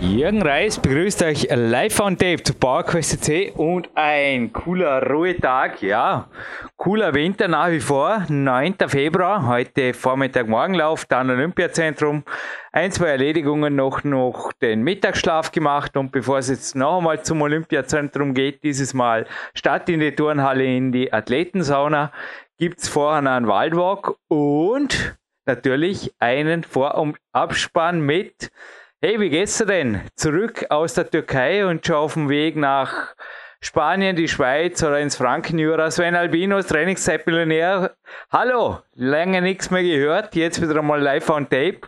Jürgen Reis begrüßt euch live on tape zu PowerQuest CC und ein cooler Ruhetag, ja, cooler Winter nach wie vor, 9. Februar, heute Vormittag Morgenlauf, dann Olympiazentrum, ein, zwei Erledigungen noch, noch den Mittagsschlaf gemacht und bevor es jetzt noch einmal zum Olympiazentrum geht, dieses Mal statt in die Turnhalle in die Athletensauna, gibt es vorher einen Waldwalk und natürlich einen Vor- und Abspann mit Hey, wie geht's dir denn? Zurück aus der Türkei und schon auf dem Weg nach Spanien, die Schweiz oder ins Frankenjura. Sven Albinos, Trainingszeitmillionär. Hallo, lange nichts mehr gehört, jetzt wieder einmal live on tape.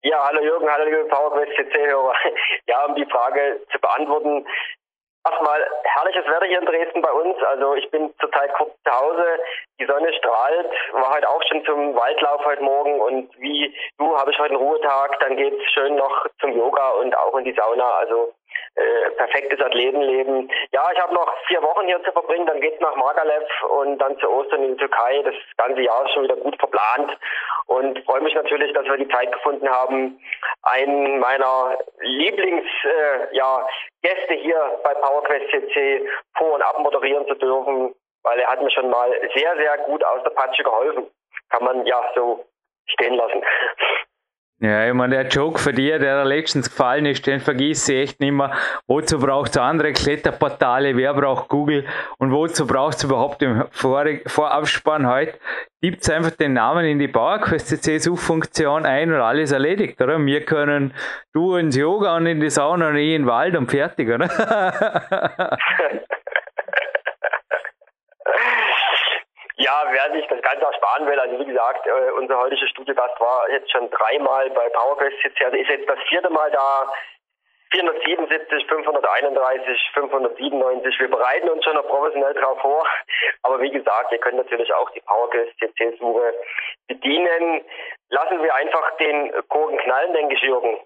Ja, hallo Jürgen, hallo liebe PowerQuest CC-Hörer. Ja, um die Frage zu beantworten, Erstmal herrliches Wetter hier in Dresden bei uns. Also ich bin zurzeit kurz zu Hause. Die Sonne strahlt. War heute auch schon zum Waldlauf heute Morgen und wie du habe ich heute einen Ruhetag. Dann geht's schön noch zum Yoga und auch in die Sauna. Also äh, perfektes Athletenleben. Ja, ich habe noch vier Wochen hier zu verbringen, dann geht's nach Magalev und dann zu Ostern in die Türkei. Das ganze Jahr ist schon wieder gut verplant und freue mich natürlich, dass wir die Zeit gefunden haben, einen meiner Lieblings äh, ja, Gäste hier bei PowerQuest CC vor und ab moderieren zu dürfen, weil er hat mir schon mal sehr, sehr gut aus der Patsche geholfen. Kann man ja so stehen lassen. Ja, ich meine, der Joke für dich, der letztens gefallen ist, den vergiss ich echt nicht mehr. Wozu braucht es andere Kletterportale? Wer braucht Google? Und wozu braucht es überhaupt im Vor Vorabspann heute? Gibt es einfach den Namen in die PowerQuest CC-Suchfunktion ein und alles erledigt, oder? Wir können du ins Yoga und in die Sauna und ich in den Wald und fertig, oder? Ja, wer sich das Ganze ersparen will, also wie gesagt, äh, unser heutiger Studiogast war jetzt schon dreimal bei PowerQuest jetzt, also ist jetzt das vierte Mal da. 477, 531, 597. Wir bereiten uns schon noch professionell drauf vor. Aber wie gesagt, ihr könnt natürlich auch die PowerQuest CC-Suche bedienen. Lassen wir einfach den Kurven knallen, denke ich, Jürgen.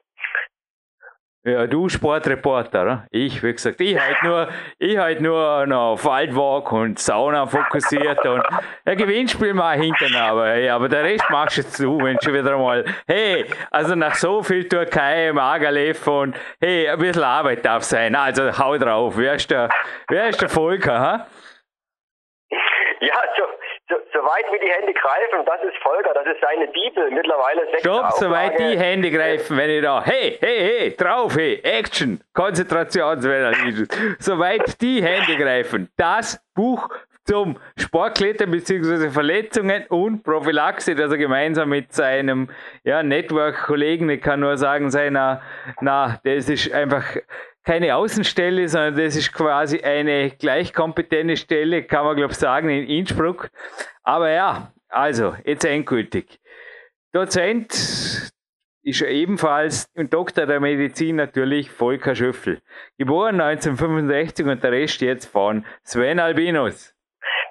Ja, du Sportreporter, oder? Ich, wie gesagt, ich halt nur, ich halt nur noch auf Waldwalk und Sauna fokussiert und ein Gewinnspiel mal hinten, aber, ja, aber der Rest machst du, wenn schon wieder mal, hey, also nach so viel Türkei, Magalev und hey, ein bisschen Arbeit darf sein, also hau drauf, wer ist der, wer ist der Volker, ha? Ja, so, so, soweit wie die Hände greifen, das ist Volker, das ist seine Bibel, mittlerweile sechs Stopp, soweit die Hände greifen, wenn ich da, hey, hey, hey, drauf, hey, Action, Konzentration, soweit die Hände greifen, das Buch zum Sportklettern bzw. Verletzungen und Prophylaxe, das er gemeinsam mit seinem ja, Network-Kollegen, ich kann nur sagen, seiner, na, das ist einfach keine Außenstelle, sondern das ist quasi eine gleichkompetente Stelle, kann man glaube ich sagen, in Innsbruck. Aber ja, also, jetzt endgültig. Dozent ist ebenfalls und Doktor der Medizin natürlich Volker Schöffel. Geboren 1965 und der Rest jetzt von Sven Albinus.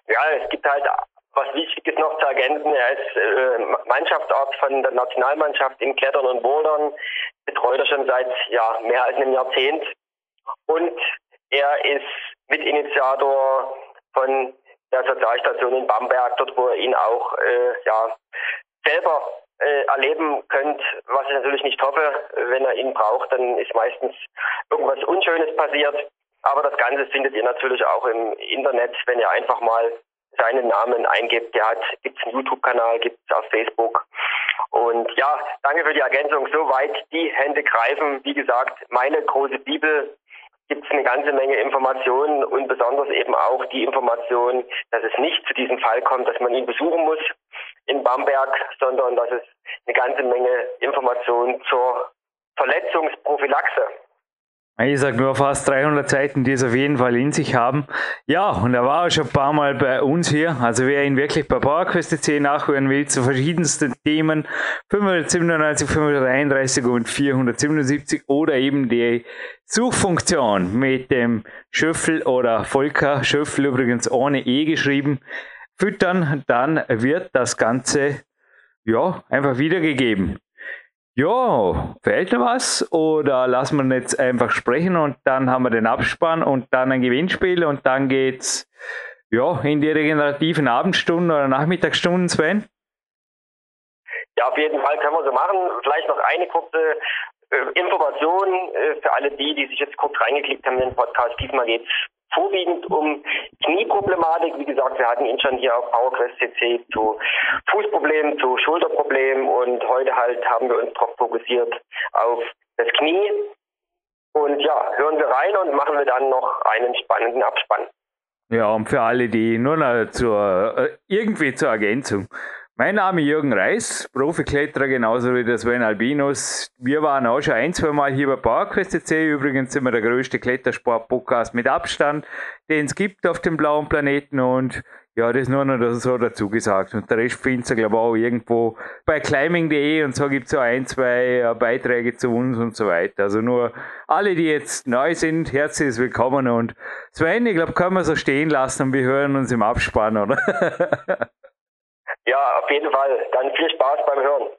Ja, es gibt halt was Wichtiges noch zu ergänzen. Er ist äh, Mannschaftsarzt von der Nationalmannschaft in Klettern und Bouldern, betreut er schon seit ja, mehr als einem Jahrzehnt und er ist Mitinitiator von der Sozialstation in Bamberg, dort wo ihr ihn auch äh, ja, selber äh, erleben könnt, was ich natürlich nicht hoffe. Wenn er ihn braucht, dann ist meistens irgendwas Unschönes passiert. Aber das Ganze findet ihr natürlich auch im Internet, wenn ihr einfach mal seinen Namen eingibt. Der hat, gibt es einen YouTube-Kanal, gibt es auf Facebook. Und ja, danke für die Ergänzung. Soweit die Hände greifen. Wie gesagt, meine große Bibel gibt es eine ganze Menge Informationen und besonders eben auch die Information, dass es nicht zu diesem Fall kommt, dass man ihn besuchen muss in Bamberg, sondern dass es eine ganze Menge Informationen zur Verletzungsprophylaxe ich sage nur fast 300 Seiten, die es auf jeden Fall in sich haben. Ja, und er war auch schon ein paar Mal bei uns hier. Also wer ihn wirklich bei PowerQuest.c nachhören will zu verschiedensten Themen, 597, 531 und 477 oder eben die Suchfunktion mit dem Schöffel oder Volker Schöffel übrigens ohne E geschrieben, füttern, dann wird das Ganze ja einfach wiedergegeben. Ja, fehlt noch was? Oder lassen wir jetzt einfach sprechen und dann haben wir den Abspann und dann ein Gewinnspiel und dann geht's ja, in die regenerativen Abendstunden oder Nachmittagsstunden, Sven? Ja, auf jeden Fall können wir so machen. Vielleicht noch eine kurze äh, Information äh, für alle die, die sich jetzt kurz reingeklickt haben in den Podcast. Diesmal geht es vorwiegend um Knieproblematik. Wie gesagt, wir hatten ihn schon hier auf PowerQuest CC zu Fußproblemen, zu Schulterproblemen und heute halt haben wir uns darauf fokussiert auf das Knie. Und ja, hören wir rein und machen wir dann noch einen spannenden Abspann. Ja, und für alle, die nur noch zur, äh, irgendwie zur Ergänzung. Mein Name ist Jürgen Reis, Profikletterer genauso wie der Sven Albinus. Wir waren auch schon ein, zwei Mal hier bei PowerQuest Übrigens sind wir der größte Klettersport-Podcast mit Abstand, den es gibt auf dem blauen Planeten und ja, das nur noch so dazu gesagt. Und der Rest findet ihr, glaube ich, auch irgendwo bei climbing.de und so gibt es auch ein, zwei äh, Beiträge zu uns und so weiter. Also nur alle, die jetzt neu sind, herzlich willkommen und Sven, ich glaube, können wir so stehen lassen und wir hören uns im Abspann, oder? ja, auf jeden Fall. Dann viel Spaß beim Hören.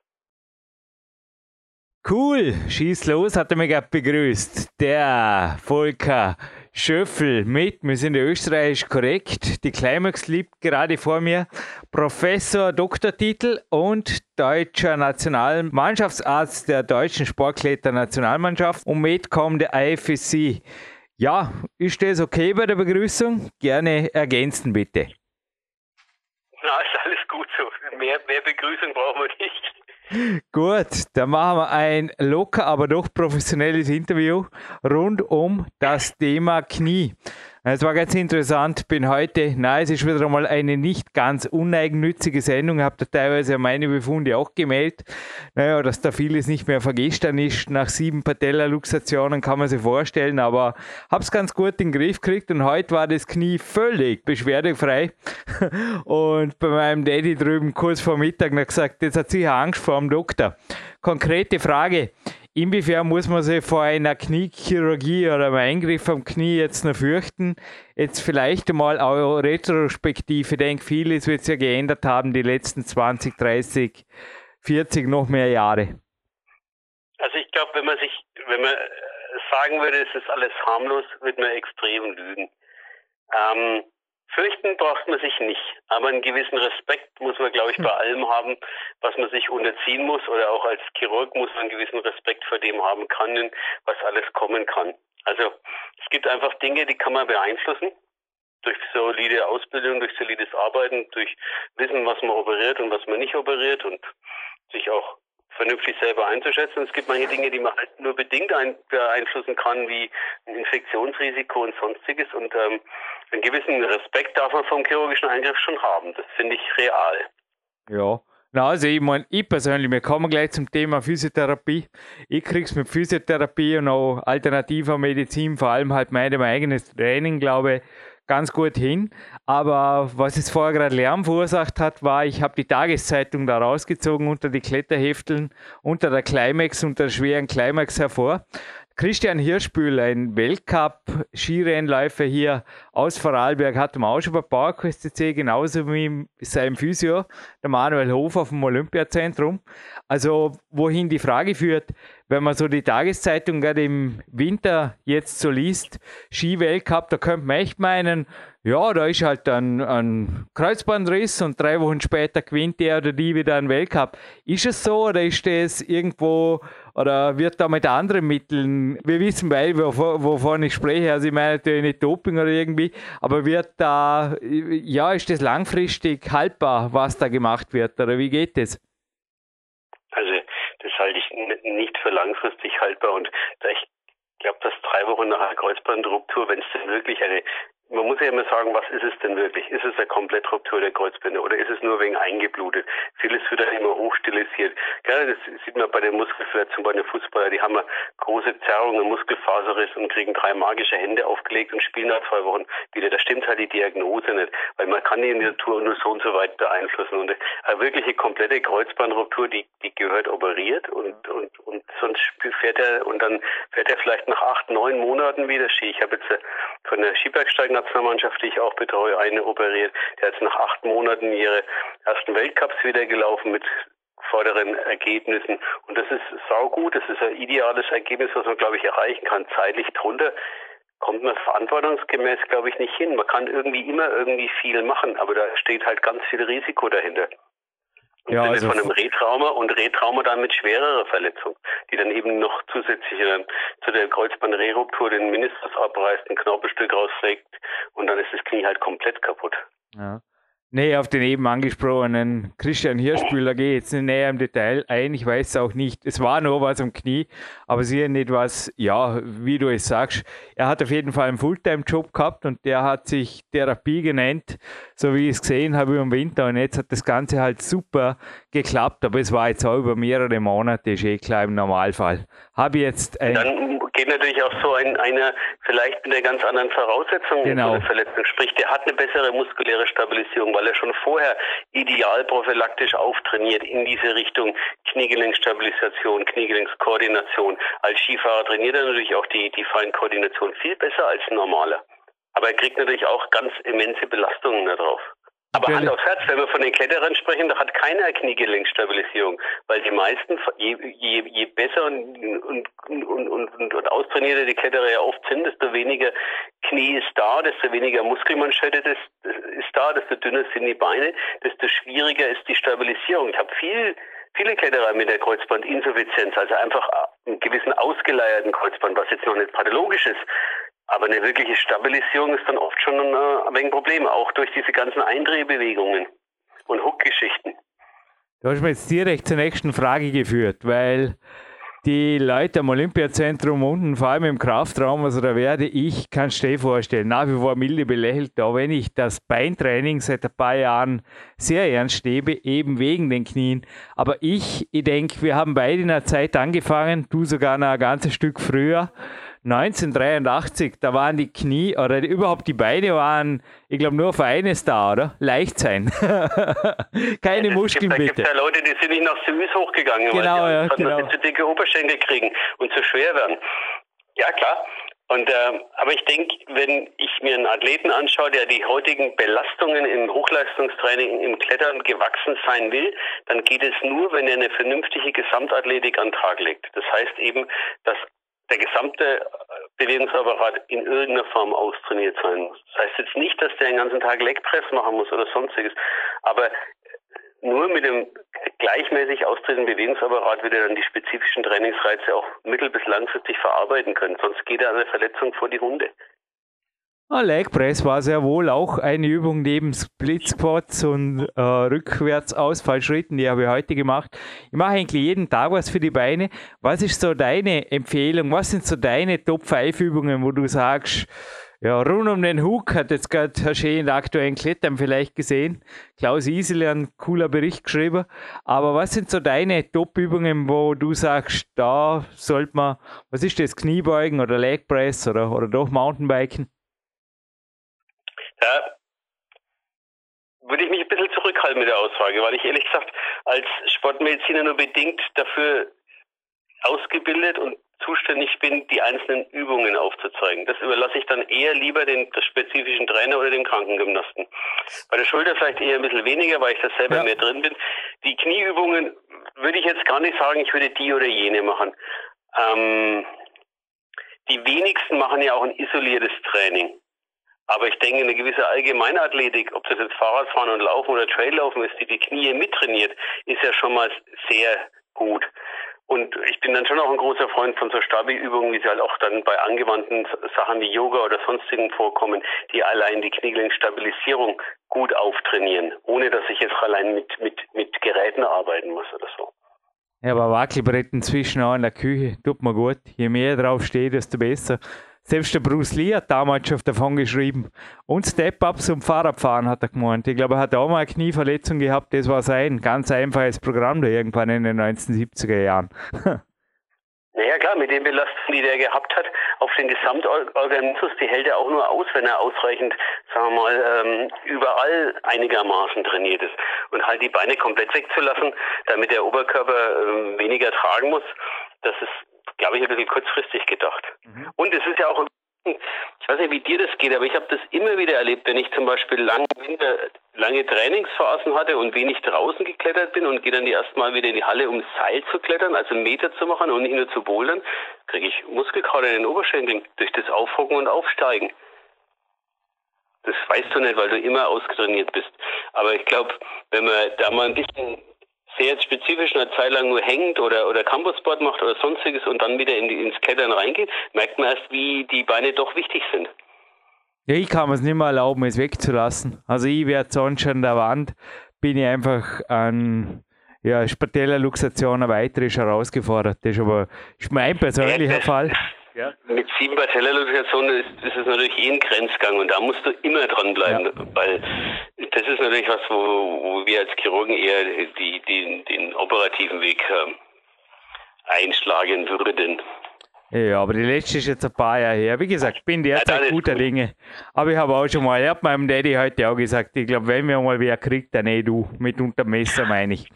Cool, schieß los, hat er mich gerade begrüßt. Der Volker Schöffel mit, wir sind österreichisch korrekt. Die Climax liegt gerade vor mir. Professor, Doktortitel und deutscher Nationalmannschaftsarzt der deutschen Sportkletter-Nationalmannschaft und mitkommt der IFSC. Ja, ist das okay bei der Begrüßung? Gerne ergänzen bitte. Na, ist. Mehr, mehr Begrüßung brauchen wir nicht. Gut, dann machen wir ein locker, aber doch professionelles Interview rund um das Thema Knie. Es war ganz interessant, bin heute, nein, es ist wieder einmal eine nicht ganz uneigennützige Sendung, habt ihr teilweise meine Befunde auch gemeldet, naja, dass da vieles nicht mehr vergestern ist, nach sieben Patella-Luxationen kann man sich vorstellen, aber hab's ganz gut in den Griff gekriegt und heute war das Knie völlig beschwerdefrei. Und bei meinem Daddy drüben kurz vor Mittag noch gesagt, jetzt hat sicher Angst vor dem Doktor. Konkrete Frage, Inwiefern muss man sich vor einer Kniechirurgie oder einem Eingriff am Knie jetzt noch fürchten? Jetzt vielleicht einmal auch retrospektiv. Ich denke, vieles wird sich ja geändert haben die letzten 20, 30, 40, noch mehr Jahre. Also ich glaube, wenn man sich, wenn man sagen würde, es ist alles harmlos, würde man extrem lügen. Ähm, Fürchten braucht man sich nicht, aber einen gewissen Respekt muss man, glaube ich, bei hm. allem haben, was man sich unterziehen muss oder auch als Chirurg muss man einen gewissen Respekt vor dem haben können, was alles kommen kann. Also es gibt einfach Dinge, die kann man beeinflussen durch solide Ausbildung, durch solides Arbeiten, durch Wissen, was man operiert und was man nicht operiert und sich auch vernünftig selber einzuschätzen. Es gibt manche Dinge, die man halt nur bedingt beeinflussen kann, wie ein Infektionsrisiko und sonstiges. Und ähm, einen gewissen Respekt darf man vom chirurgischen Eingriff schon haben. Das finde ich real. Ja. Na, also ich meine, ich persönlich, wir kommen gleich zum Thema Physiotherapie. Ich krieg's mit Physiotherapie und auch alternativer Medizin, vor allem halt meinem eigenen Training, glaube ich, ganz gut hin. Aber was es vorher gerade Lärm verursacht hat, war, ich habe die Tageszeitung da rausgezogen unter die Kletterhefteln, unter der Climax, unter der schweren Climax hervor. Christian Hirschbühl, ein Weltcup-Skirennläufer hier aus Vorarlberg, hat im auch schon bei PowerQuest CC, genauso wie sein Physio, der Manuel Hofer vom Olympiazentrum. Also, wohin die Frage führt, wenn man so die Tageszeitung gerade im Winter jetzt so liest, Ski-Weltcup, da könnte man echt meinen, ja, da ist halt ein, ein Kreuzbandriss und drei Wochen später gewinnt der oder die wieder einen Weltcup. Ist es so oder ist das irgendwo oder wird da mit anderen Mitteln, wir wissen beide, wovon ich spreche, also ich meine natürlich nicht Doping oder irgendwie, aber wird da, ja, ist das langfristig haltbar, was da gemacht wird oder wie geht das? Also das halte ich nicht für langfristig haltbar. Und da ich glaube, dass drei Wochen nach einer Kreuzbandruptur, wenn es denn wirklich eine man muss ja immer sagen, was ist es denn wirklich? Ist es eine Komplettruptur der Kreuzbänder oder ist es nur wegen eingeblutet? Vieles wird dann immer hochstilisiert. Ja, das sieht man bei der Muskelverletzung bei den Fußballern. Die haben eine große Zerrung, einen Muskelfaserriss und kriegen drei magische Hände aufgelegt und spielen nach zwei Wochen wieder. Da stimmt halt die Diagnose nicht, weil man kann die Natur nur so und so weit beeinflussen. Und eine wirkliche komplette Kreuzbandruptur, die, die gehört operiert und, und, und sonst fährt er und dann fährt er vielleicht nach acht, neun Monaten wieder Ski. Ich habe jetzt äh, von der Skibergsteigen Nationalmannschaft, die ich auch betreue, eine operiert. Der hat nach acht Monaten ihre ersten Weltcups wieder gelaufen mit vorderen Ergebnissen. Und das ist saugut, das ist ein ideales Ergebnis, was man, glaube ich, erreichen kann. Zeitlich drunter kommt man verantwortungsgemäß, glaube ich, nicht hin. Man kann irgendwie immer irgendwie viel machen, aber da steht halt ganz viel Risiko dahinter. Im ja, Sinne also von einem Retrauma und Retrauma dann mit schwererer Verletzung, die dann eben noch zusätzlich äh, zu der Kreuzbandreruptur den Meniskus abreißt, ein Knorpelstück rausfegt und dann ist das Knie halt komplett kaputt. Ja. Nee, auf den eben angesprochenen Christian Hirschbühler gehe ich jetzt nicht näher im Detail ein. Ich weiß auch nicht. Es war nur was am Knie, aber sicher nicht was, ja, wie du es sagst. Er hat auf jeden Fall einen Fulltime-Job gehabt und der hat sich Therapie genannt, so wie ich es gesehen habe im Winter. Und jetzt hat das Ganze halt super geklappt, aber es war jetzt auch über mehrere Monate, ist eh klar im Normalfall. Habe jetzt ein Dann geht natürlich auch so ein, einer vielleicht mit einer ganz anderen Voraussetzung genau. Verletzung. Sprich, der hat eine bessere muskuläre Stabilisierung, weil er schon vorher ideal prophylaktisch auftrainiert in diese Richtung Kniegelenkstabilisation, Kniegelenkskoordination. Als Skifahrer trainiert er natürlich auch die, die Feinkoordination viel besser als ein normaler. Aber er kriegt natürlich auch ganz immense Belastungen darauf. Aber Hand aufs Herz, wenn wir von den Kletterern sprechen, da hat keiner Kniegelenkstabilisierung, weil die meisten, je, je, je besser und, und, und, und, und austrainierter die Kletterer ja oft sind, desto weniger Knie ist da, desto weniger Muskelmanschette ist, ist da, desto dünner sind die Beine, desto schwieriger ist die Stabilisierung. Ich habe viel viele Kletterer mit der Kreuzbandinsuffizienz, also einfach einen gewissen ausgeleierten Kreuzband, was jetzt noch nicht pathologisch ist, aber eine wirkliche Stabilisierung ist dann oft schon ein, äh, ein Problem, auch durch diese ganzen Eindrehbewegungen und Hook-Geschichten. Du hast mir jetzt direkt zur nächsten Frage geführt, weil die Leute am Olympiazentrum unten, vor allem im Kraftraum, also da werde ich, du dir vorstellen, nach wie vor milde belächelt, auch wenn ich das Beintraining seit ein paar Jahren sehr ernst nehme, eben wegen den Knien. Aber ich, ich denke, wir haben beide in einer Zeit angefangen, du sogar noch ein ganzes Stück früher. 1983, da waren die Knie oder überhaupt die Beine waren, ich glaube, nur für eines da, oder? Leicht sein. Keine ja, Muskeln gibt, bitte. Es gibt ja Leute, die sind nicht nach Süß hochgegangen, genau, weil die ja, genau. zu dicke Oberschenkel kriegen und zu schwer werden. Ja, klar. Und äh, aber ich denke, wenn ich mir einen Athleten anschaue, der die heutigen Belastungen im Hochleistungstraining im Klettern gewachsen sein will, dann geht es nur, wenn er eine vernünftige Gesamtathletik an den Tag legt. Das heißt eben, dass der gesamte äh, Bewegungsapparat in irgendeiner Form austrainiert sein muss. Das heißt jetzt nicht, dass der den ganzen Tag Legpress machen muss oder sonstiges, aber nur mit dem gleichmäßig austretenden Bewegungsapparat wird er dann die spezifischen Trainingsreize auch mittel- bis langfristig verarbeiten können. Sonst geht er an der Verletzung vor die Hunde. Ah, Leg Press war sehr wohl auch eine Übung neben Split Squats und äh, Rückwärtsausfallschritten, die habe ich heute gemacht. Ich mache eigentlich jeden Tag was für die Beine. Was ist so deine Empfehlung? Was sind so deine Top 5 Übungen, wo du sagst, ja, rund um den Hook hat jetzt gerade Herr Schee in der aktuellen Klettern vielleicht gesehen. Klaus Isele ein cooler Bericht geschrieben. Aber was sind so deine Top-Übungen, wo du sagst, da sollte man, was ist das, Kniebeugen oder Leg Press oder, oder doch Mountainbiken? Ja, würde ich mich ein bisschen zurückhalten mit der Aussage, weil ich ehrlich gesagt als Sportmediziner nur bedingt dafür ausgebildet und zuständig bin, die einzelnen Übungen aufzuzeigen. Das überlasse ich dann eher lieber dem spezifischen Trainer oder dem Krankengymnasten. Bei der Schulter vielleicht eher ein bisschen weniger, weil ich da selber ja. mehr drin bin. Die Knieübungen würde ich jetzt gar nicht sagen, ich würde die oder jene machen. Ähm, die wenigsten machen ja auch ein isoliertes Training. Aber ich denke, eine gewisse Allgemeinathletik, ob das jetzt Fahrradfahren und Laufen oder Traillaufen ist, die die Knie mittrainiert, ist ja schon mal sehr gut. Und ich bin dann schon auch ein großer Freund von so Stabi-Übungen, wie sie halt auch dann bei angewandten Sachen wie Yoga oder sonstigen vorkommen, die allein die Kniegelenkstabilisierung gut auftrainieren, ohne dass ich jetzt allein mit, mit, mit Geräten arbeiten muss oder so. Ja, aber Wackelbrett inzwischen auch in der Küche tut mir gut. Je mehr drauf steht, desto besser. Selbst der Bruce Lee hat damals schon davon geschrieben. Und Step-Ups und Fahrradfahren hat er gemeint. Ich glaube, er hat auch mal eine Knieverletzung gehabt. Das war sein ganz einfaches Programm da irgendwann in den 1970er Jahren. Naja klar, mit den Belastungen, die der gehabt hat, auf den Gesamtorganismus, die hält er auch nur aus, wenn er ausreichend, sagen wir mal, ähm, überall einigermaßen trainiert ist. Und halt die Beine komplett wegzulassen, damit der Oberkörper ähm, weniger tragen muss, das ist glaube ich, ein bisschen kurzfristig gedacht. Mhm. Und es ist ja auch ich weiß nicht, wie dir das geht, aber ich habe das immer wieder erlebt, wenn ich zum Beispiel lange lange Trainingsphasen hatte und wenig draußen geklettert bin und gehe dann die erstmal wieder in die Halle, um Seil zu klettern, also einen Meter zu machen und nicht nur zu bouldern, kriege ich Muskelkater in den Oberschenkeln durch das Aufhocken und Aufsteigen. Das weißt du nicht, weil du immer ausgetrainiert bist. Aber ich glaube, wenn man da mal ein bisschen sehr spezifisch eine Zeit lang nur hängt oder, oder Campussport macht oder sonstiges und dann wieder in die, ins Klettern reingeht, merkt man erst, wie die Beine doch wichtig sind. Ja, ich kann mir es nicht mehr erlauben, es wegzulassen. Also ich werde sonst schon an der Wand, bin ich einfach an ja, Spatellarluxation eine weitere ist herausgefordert. Das ist aber ist mein persönlicher Fall. Ja. Mit sieben Patellarluxationen ist, ist es natürlich eh ein Grenzgang und da musst du immer dranbleiben, ja. weil das ist natürlich was, wo, wo wir als Chirurgen eher die, die, den operativen Weg äh, einschlagen würden. Ja, aber die letzte ist jetzt ein paar Jahre her. Wie gesagt, ich bin derzeit ja, guter Dinge. Aber ich habe auch schon mal, ich habe meinem Daddy heute auch gesagt, ich glaube, wenn wir mal wer kriegt, dann eh du. Mit unter Messer meine ich.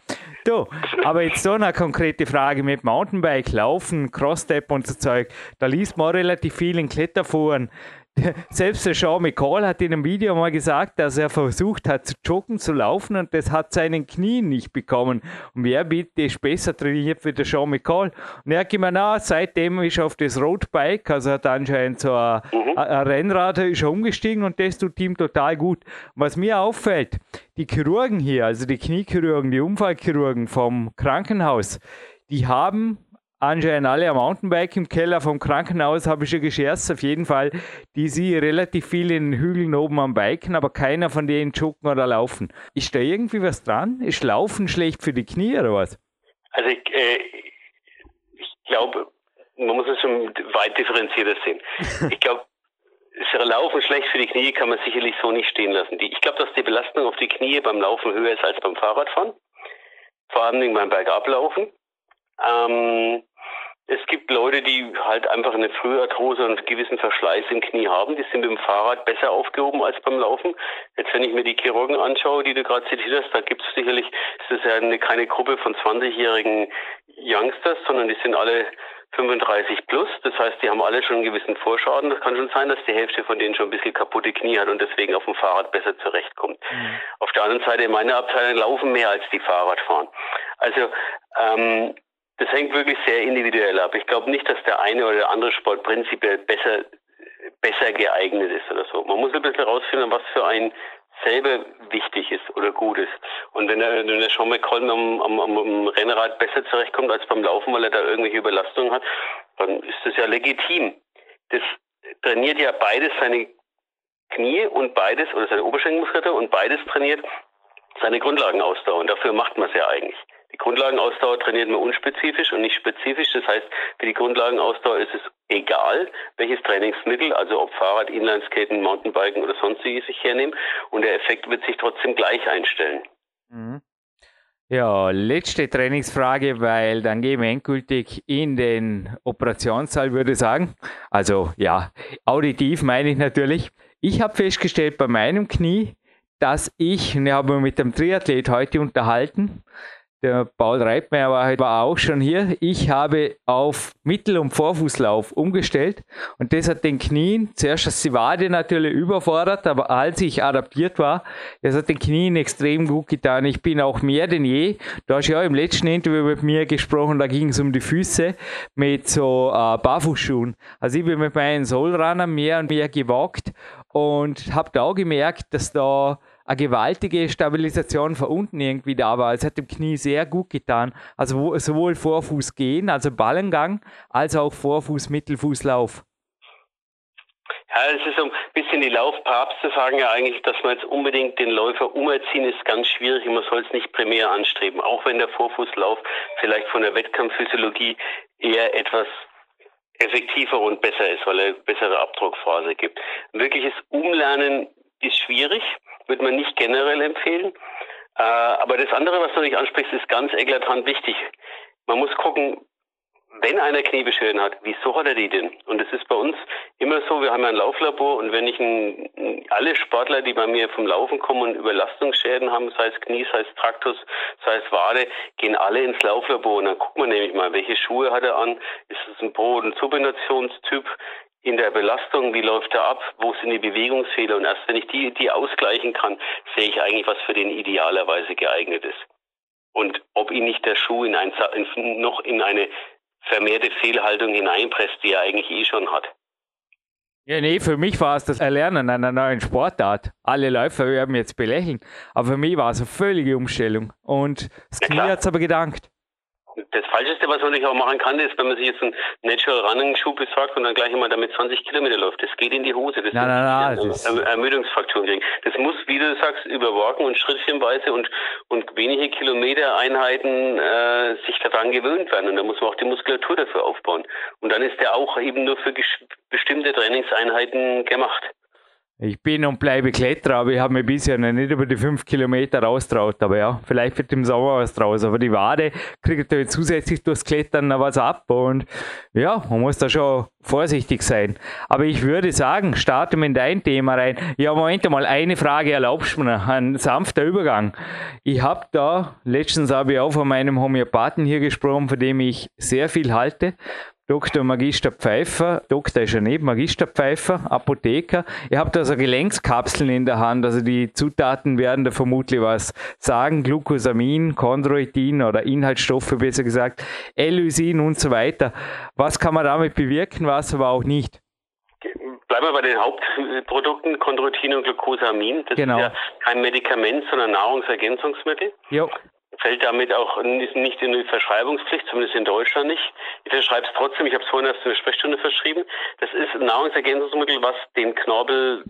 Du, aber jetzt so eine konkrete Frage mit Mountainbike, Laufen, Cross-Step und so Zeug. Da liest man relativ viel in Kletterforen. selbst der Sean McCall hat in einem Video mal gesagt, dass er versucht hat zu joggen, zu laufen und das hat seinen Knien nicht bekommen. Und wer bitte ist besser trainiert wie der Sean McCall? Und er hat gemeint, na, seitdem ist er auf das Roadbike, also hat anscheinend so ein, mhm. ein Rennrad ist er umgestiegen und das tut ihm total gut. Was mir auffällt, die Chirurgen hier, also die Kniechirurgen, die Unfallchirurgen vom Krankenhaus, die haben anscheinend alle am Mountainbike im Keller vom Krankenhaus, habe ich schon gescherzt, auf jeden Fall. Die sie relativ viel in den Hügeln oben am Biken, aber keiner von denen joggen oder laufen. Ist da irgendwie was dran? Ist Laufen schlecht für die Knie oder was? Also ich, äh, ich glaube, man muss es schon weit differenzierter sehen. ich glaube, Laufen schlecht für die Knie kann man sicherlich so nicht stehen lassen. Die, ich glaube, dass die Belastung auf die Knie beim Laufen höher ist als beim Fahrradfahren. Vor allem beim Bergablaufen. Ähm, es gibt Leute, die halt einfach eine Früharthrose und einen gewissen Verschleiß im Knie haben. Die sind mit dem Fahrrad besser aufgehoben als beim Laufen. Jetzt, wenn ich mir die Chirurgen anschaue, die du gerade zitiert hast, da gibt es sicherlich, es ist ja eine, keine Gruppe von 20-jährigen Youngsters, sondern die sind alle 35 plus. Das heißt, die haben alle schon einen gewissen Vorschaden. Das kann schon sein, dass die Hälfte von denen schon ein bisschen kaputte Knie hat und deswegen auf dem Fahrrad besser zurechtkommt. Mhm. Auf der anderen Seite, meine Abteilung laufen mehr als die Fahrradfahren. Also, ähm, das hängt wirklich sehr individuell ab. Ich glaube nicht, dass der eine oder der andere Sport prinzipiell besser, besser geeignet ist oder so. Man muss ein bisschen herausfinden, was für ein selber wichtig ist oder gut ist. Und wenn er, wenn er Sean McCollum am, am, am Rennrad besser zurechtkommt als beim Laufen, weil er da irgendwelche Überlastungen hat, dann ist das ja legitim. Das trainiert ja beides seine Knie und beides, oder seine Oberschenkelmuskulatur und beides trainiert seine Grundlagenausdauer. Und dafür macht man es ja eigentlich. Die Grundlagenausdauer trainiert man unspezifisch und nicht spezifisch. Das heißt, für die Grundlagenausdauer ist es egal, welches Trainingsmittel, also ob Fahrrad, Inlineskaten, Mountainbiken oder sonstiges ich hernehme. Und der Effekt wird sich trotzdem gleich einstellen. Mhm. Ja, letzte Trainingsfrage, weil dann gehen wir endgültig in den Operationssaal, würde ich sagen. Also ja, auditiv meine ich natürlich. Ich habe festgestellt bei meinem Knie, dass ich, und ich habe mich mit dem Triathlet heute unterhalten, der Paul Reitmeier war, war auch schon hier. Ich habe auf Mittel- und Vorfußlauf umgestellt und das hat den Knien, zuerst das die Wade natürlich überfordert, aber als ich adaptiert war, das hat den Knien extrem gut getan. Ich bin auch mehr denn je. Du hast ja im letzten Interview mit mir gesprochen, da ging es um die Füße mit so äh, Barfußschuhen. Also ich bin mit meinen Sollrunnern mehr und mehr gewagt und habe da auch gemerkt, dass da eine gewaltige Stabilisation von unten irgendwie da war. Es hat dem Knie sehr gut getan. Also sowohl Vorfuß gehen, also Ballengang, als auch Vorfuß, Mittelfußlauf. Ja, es ist so ein bisschen die Laufpapste sagen ja eigentlich, dass man jetzt unbedingt den Läufer umerziehen, ist ganz schwierig. Man soll es nicht primär anstreben. Auch wenn der Vorfußlauf vielleicht von der Wettkampfphysiologie eher etwas effektiver und besser ist, weil er bessere Abdruckphase gibt. Wirkliches Umlernen ist schwierig würde man nicht generell empfehlen. Äh, aber das andere, was du nicht ansprichst, ist ganz eklatant wichtig. Man muss gucken, wenn einer Kniebeschwerden hat, wieso hat er die denn? Und es ist bei uns immer so, wir haben ja ein Lauflabor und wenn ich ein, alle Sportler, die bei mir vom Laufen kommen und Überlastungsschäden haben, sei es Knie, sei es Traktus, sei es Wade, gehen alle ins Lauflabor und dann guckt man nämlich mal, welche Schuhe hat er an, ist es ein Pro- und Subinationstyp, in der Belastung, wie läuft er ab, wo sind die Bewegungsfehler und erst wenn ich die, die ausgleichen kann, sehe ich eigentlich, was für den idealerweise geeignet ist. Und ob ihn nicht der Schuh in ein, in, noch in eine vermehrte Fehlhaltung hineinpresst, die er eigentlich eh schon hat. Ja, nee, für mich war es das Erlernen einer neuen Sportart. Alle Läufer werden jetzt belächeln, aber für mich war es eine völlige Umstellung. Und das Knie hat es aber gedankt das Falscheste, was man sich auch machen kann, ist, wenn man sich jetzt einen Natural Running Schuh besorgt und dann gleich immer damit 20 Kilometer läuft. Das geht in die Hose. Das nein, nein, nein, das erm Ermüdungsfaktoren kriegen. Das muss, wie du sagst, überwachen und schrittchenweise und, und wenige Kilometereinheiten äh, sich daran gewöhnt werden. Und da muss man auch die Muskulatur dafür aufbauen. Und dann ist der auch eben nur für bestimmte Trainingseinheiten gemacht. Ich bin und bleibe Kletterer, aber ich habe mich bisher noch nicht über die 5 Kilometer raustraut. Aber ja, vielleicht wird im Sommer was draus. Aber die Wade kriegt ja zusätzlich durchs Klettern noch was ab. Und ja, man muss da schon vorsichtig sein. Aber ich würde sagen, starten wir in dein Thema rein. Ja, Moment mal, eine Frage erlaubst du mir, ein sanfter Übergang. Ich habe da, letztens habe ich auch von meinem Homöopathen hier gesprochen, von dem ich sehr viel halte. Dr. Magister Pfeiffer, Doktor ist ja nicht, Magister Pfeiffer, Apotheker. Ihr habt also Gelenkskapseln in der Hand, also die Zutaten werden da vermutlich was sagen, Glucosamin, Chondroitin oder Inhaltsstoffe besser gesagt, Elysin und so weiter. Was kann man damit bewirken, was aber auch nicht? Bleiben wir bei den Hauptprodukten, Chondroitin und Glucosamin. Das genau. ist ja kein Medikament, sondern Nahrungsergänzungsmittel. Jo fällt damit auch nicht in die Verschreibungspflicht, zumindest in Deutschland nicht. Ich verschreibe es trotzdem, ich habe es vorhin in der Sprechstunde verschrieben. Das ist ein Nahrungsergänzungsmittel, was den Knorpel,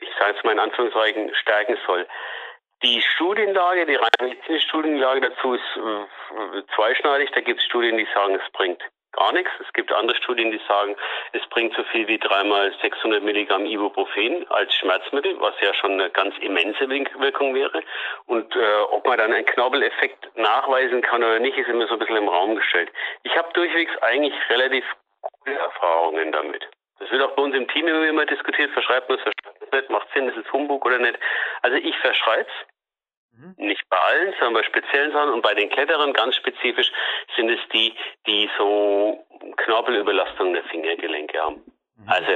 ich sage jetzt mal in Anführungszeichen, stärken soll. Die Studienlage, die rein medizinische Studienlage dazu ist äh, zweischneidig. Da gibt es Studien, die sagen, es bringt gar nichts. Es gibt andere Studien, die sagen, es bringt so viel wie dreimal 600 Milligramm Ibuprofen als Schmerzmittel, was ja schon eine ganz immense Wirkung wäre. Und äh, ob man dann einen Knorpeleffekt nachweisen kann oder nicht, ist immer so ein bisschen im Raum gestellt. Ich habe durchwegs eigentlich relativ gute Erfahrungen damit. Das wird auch bei uns im Team immer diskutiert, verschreibt man es, verschreibt man es nicht, macht Sinn, ist es Humbug oder nicht. Also ich verschreibe es. Nicht bei allen, sondern bei speziellen Sachen. Und bei den Kletterern ganz spezifisch sind es die, die so Knorpelüberlastung der Fingergelenke haben. Mhm. Also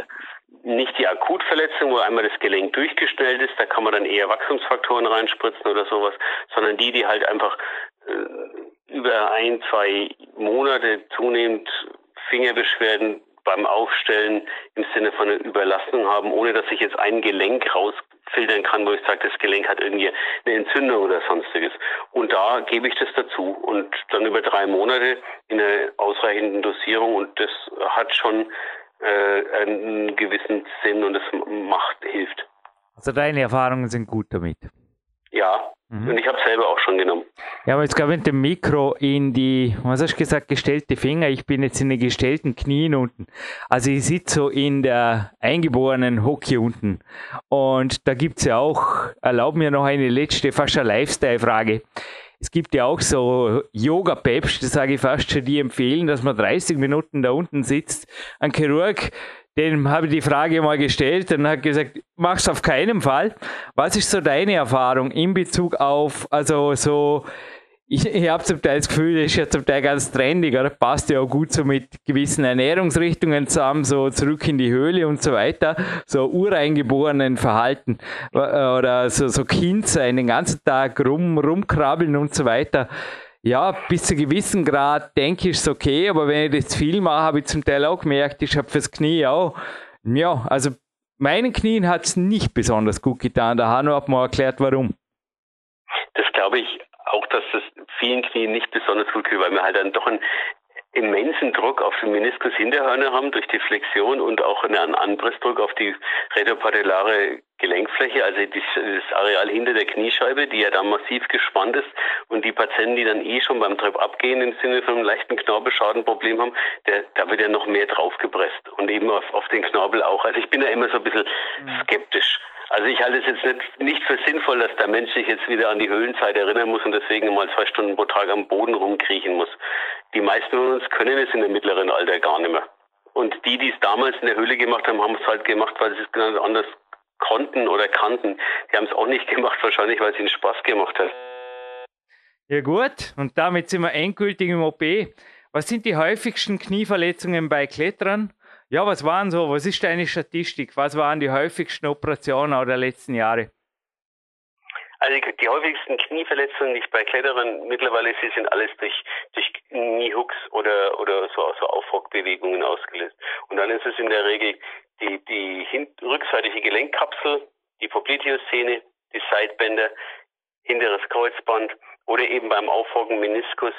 nicht die Akutverletzung, wo einmal das Gelenk durchgestellt ist, da kann man dann eher Wachstumsfaktoren reinspritzen oder sowas, sondern die, die halt einfach äh, über ein, zwei Monate zunehmend Fingerbeschwerden beim Aufstellen im Sinne von einer Überlastung haben, ohne dass ich jetzt ein Gelenk raus filtern kann, wo ich sage, das Gelenk hat irgendwie eine Entzündung oder sonstiges. Und da gebe ich das dazu und dann über drei Monate in einer ausreichenden Dosierung und das hat schon äh, einen gewissen Sinn und das macht, hilft. Also deine Erfahrungen sind gut damit. Ja, Mhm. Und ich habe selber auch schon genommen. Ja, aber jetzt glaube ich mit dem Mikro in die, was hast du gesagt, gestellte Finger. Ich bin jetzt in den gestellten Knien unten. Also ich sitze so in der eingeborenen Hockey unten. Und da gibt es ja auch, erlaub mir noch eine letzte, fast eine Lifestyle-Frage. Es gibt ja auch so Yoga-Peps, das sage ich fast schon, die empfehlen, dass man 30 Minuten da unten sitzt. Ein Chirurg dem habe ich die Frage mal gestellt und hat gesagt, mach's auf keinen Fall. Was ist so deine Erfahrung in Bezug auf, also so, ich, ich habe zum Teil das Gefühl, das ist ja zum Teil ganz trendig, oder? Passt ja auch gut so mit gewissen Ernährungsrichtungen zusammen, so zurück in die Höhle und so weiter, so ureingeborenen Verhalten oder so, so Kind sein, den ganzen Tag rum, rumkrabbeln und so weiter ja, bis zu gewissen Grad denke ich, ist okay, aber wenn ich das viel mache, habe ich zum Teil auch gemerkt, ich habe fürs Knie auch, ja, also meinen Knien hat es nicht besonders gut getan. Der Hanno hat mir erklärt, warum. Das glaube ich auch, dass das vielen Knien nicht besonders gut geht, weil wir halt dann doch ein immensen Druck auf den Meniskus Hinterhörner haben durch die Flexion und auch einen Anpressdruck auf die retropatellare Gelenkfläche, also das Areal hinter der Kniescheibe, die ja da massiv gespannt ist und die Patienten, die dann eh schon beim Trepp abgehen im Sinne von einem leichten Knorpelschadenproblem haben, der, da wird ja noch mehr draufgepresst und eben auf, auf den Knorpel auch. Also ich bin da immer so ein bisschen mhm. skeptisch. Also ich halte es jetzt nicht, nicht für sinnvoll, dass der Mensch sich jetzt wieder an die Höhlenzeit erinnern muss und deswegen mal zwei Stunden pro Tag am Boden rumkriechen muss. Die meisten von uns können es in dem mittleren Alter gar nicht mehr. Und die, die es damals in der Höhle gemacht haben, haben es halt gemacht, weil sie es ganz anders konnten oder kannten. Die haben es auch nicht gemacht, wahrscheinlich, weil es ihnen Spaß gemacht hat. Ja gut, und damit sind wir endgültig im OP. Was sind die häufigsten Knieverletzungen bei Kletterern? Ja, was waren so, was ist deine Statistik? Was waren die häufigsten Operationen der letzten Jahre? Also die, häufigsten Knieverletzungen, die ich bei Kletterern mittlerweile sehe, sind alles durch, durch Kniehooks oder, oder so, so Aufrockbewegungen ausgelöst. Und dann ist es in der Regel die, die rückseitige Gelenkkapsel, die Popliteus-Szene, die Seitbänder, hinteres Kreuzband oder eben beim Aufrocken Meniskus